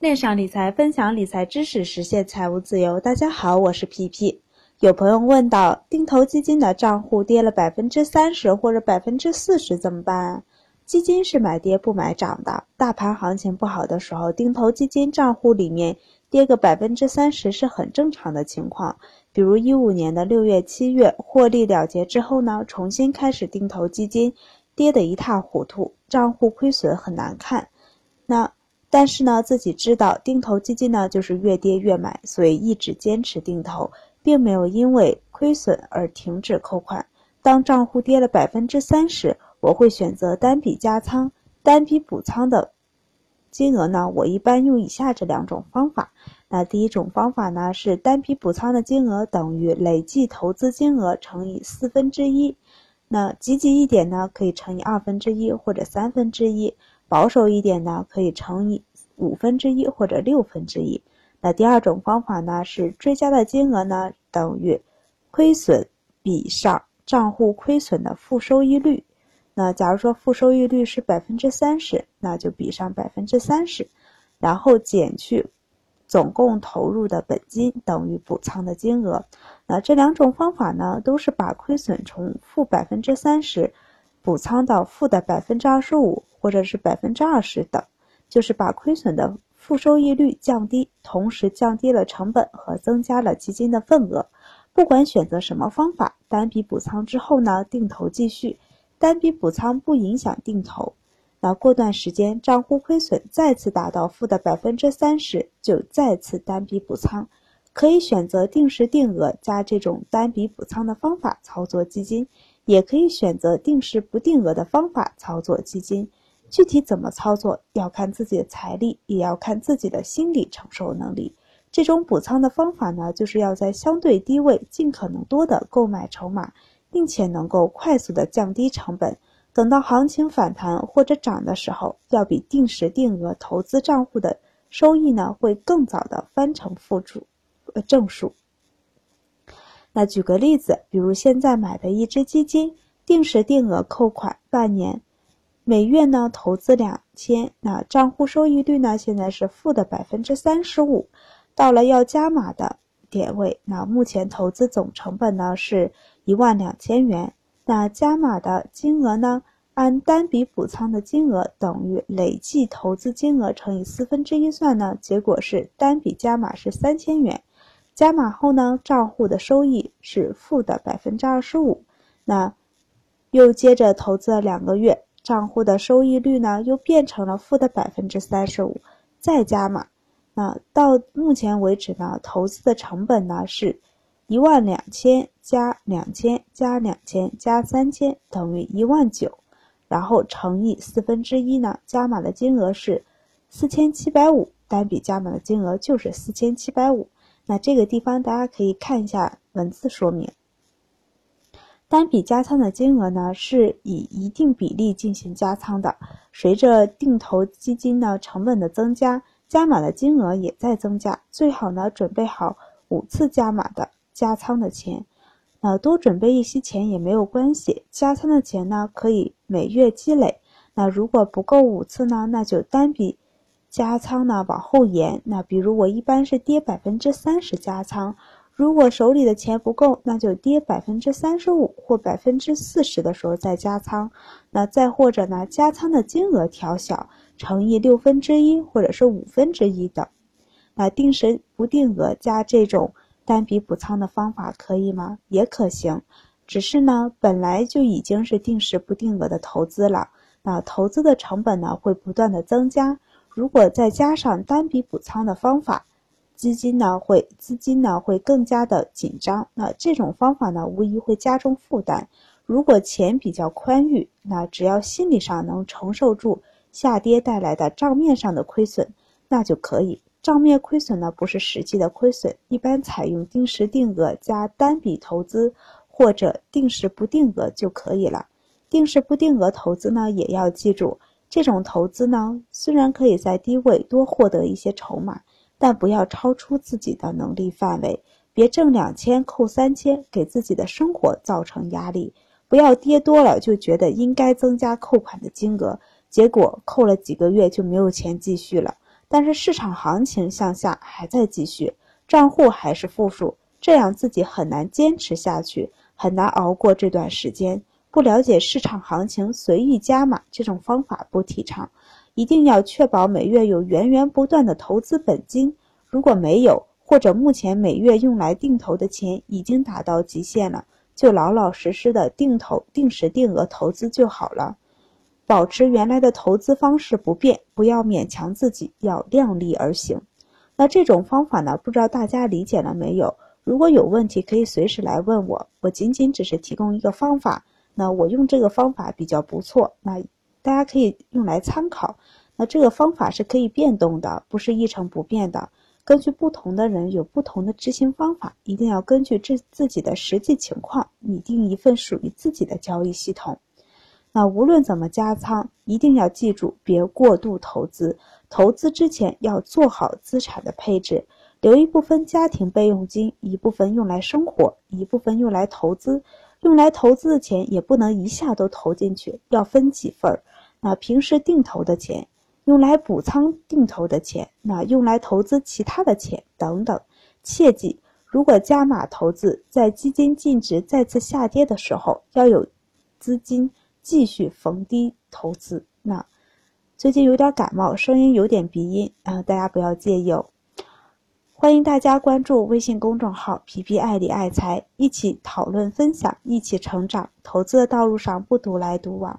恋上理财，分享理财知识，实现财务自由。大家好，我是皮皮。有朋友问到，定投基金的账户跌了百分之三十或者百分之四十怎么办？基金是买跌不买涨的，大盘行情不好的时候，定投基金账户里面跌个百分之三十是很正常的情况。比如一五年的六月、七月获利了结之后呢，重新开始定投基金，跌得一塌糊涂，账户亏损很难看。那但是呢，自己知道定投基金呢就是越跌越买，所以一直坚持定投，并没有因为亏损而停止扣款。当账户跌了百分之三十，我会选择单笔加仓，单笔补仓的金额呢，我一般用以下这两种方法。那第一种方法呢是单笔补仓的金额等于累计投资金额乘以四分之一。那积极一点呢，可以乘以二分之一或者三分之一。保守一点呢，可以乘以五分之一或者六分之一。那第二种方法呢，是追加的金额呢等于亏损比上账户亏损的负收益率。那假如说负收益率是百分之三十，那就比上百分之三十，然后减去总共投入的本金等于补仓的金额。那这两种方法呢，都是把亏损从负百分之三十。补仓到负的百分之二十五，或者是百分之二十等，就是把亏损的负收益率降低，同时降低了成本和增加了基金的份额。不管选择什么方法，单笔补仓之后呢，定投继续，单笔补仓不影响定投。那过段时间账户亏损再次达到负的百分之三十，就再次单笔补仓。可以选择定时定额加这种单笔补仓的方法操作基金。也可以选择定时不定额的方法操作基金，具体怎么操作要看自己的财力，也要看自己的心理承受能力。这种补仓的方法呢，就是要在相对低位尽可能多的购买筹码，并且能够快速的降低成本。等到行情反弹或者涨的时候，要比定时定额投资账户的收益呢，会更早的翻成负数，呃正数。那举个例子，比如现在买的一只基金，定时定额扣款半年，每月呢投资两千，那账户收益率呢现在是负的百分之三十五。到了要加码的点位，那目前投资总成本呢是一万两千元，那加码的金额呢，按单笔补仓的金额等于累计投资金额乘以四分之一算呢，结果是单笔加码是三千元。加码后呢，账户的收益是负的百分之二十五。那又接着投资了两个月，账户的收益率呢又变成了负的百分之三十五。再加码，那到目前为止呢，投资的成本呢是一万两千加两千加两千加三千等于一万九，然后乘以四分之一呢，加码的金额是四千七百五，单笔加码的金额就是四千七百五。那这个地方大家可以看一下文字说明。单笔加仓的金额呢，是以一定比例进行加仓的。随着定投基金呢成本的增加，加码的金额也在增加。最好呢准备好五次加码的加仓的钱。那多准备一些钱也没有关系，加仓的钱呢可以每月积累。那如果不够五次呢，那就单笔。加仓呢往后延，那比如我一般是跌百分之三十加仓，如果手里的钱不够，那就跌百分之三十五或百分之四十的时候再加仓，那再或者呢加仓的金额调小，乘以六分之一或者是五分之一等。那定时不定额加这种单笔补仓的方法可以吗？也可行，只是呢本来就已经是定时不定额的投资了，那投资的成本呢会不断的增加。如果再加上单笔补仓的方法，基金呢会资金呢会更加的紧张。那这种方法呢无疑会加重负担。如果钱比较宽裕，那只要心理上能承受住下跌带来的账面上的亏损，那就可以。账面亏损呢不是实际的亏损，一般采用定时定额加单笔投资或者定时不定额就可以了。定时不定额投资呢也要记住。这种投资呢，虽然可以在低位多获得一些筹码，但不要超出自己的能力范围。别挣两千扣三千，给自己的生活造成压力。不要跌多了就觉得应该增加扣款的金额，结果扣了几个月就没有钱继续了。但是市场行情向下还在继续，账户还是负数，这样自己很难坚持下去，很难熬过这段时间。不了解市场行情随意加码这种方法不提倡，一定要确保每月有源源不断的投资本金。如果没有，或者目前每月用来定投的钱已经达到极限了，就老老实实的定投、定时定额投资就好了。保持原来的投资方式不变，不要勉强自己，要量力而行。那这种方法呢？不知道大家理解了没有？如果有问题，可以随时来问我。我仅仅只是提供一个方法。那我用这个方法比较不错，那大家可以用来参考。那这个方法是可以变动的，不是一成不变的。根据不同的人有不同的执行方法，一定要根据自自己的实际情况拟定一份属于自己的交易系统。那无论怎么加仓，一定要记住别过度投资。投资之前要做好资产的配置，留一部分家庭备用金，一部分用来生活，一部分用来投资。用来投资的钱也不能一下都投进去，要分几份儿。那平时定投的钱，用来补仓定投的钱，那用来投资其他的钱等等。切记，如果加码投资，在基金净值再次下跌的时候，要有资金。继续逢低投资。那最近有点感冒，声音有点鼻音啊，大家不要介意哦。欢迎大家关注微信公众号“皮皮爱理爱财”，一起讨论分享，一起成长。投资的道路上不独来独往。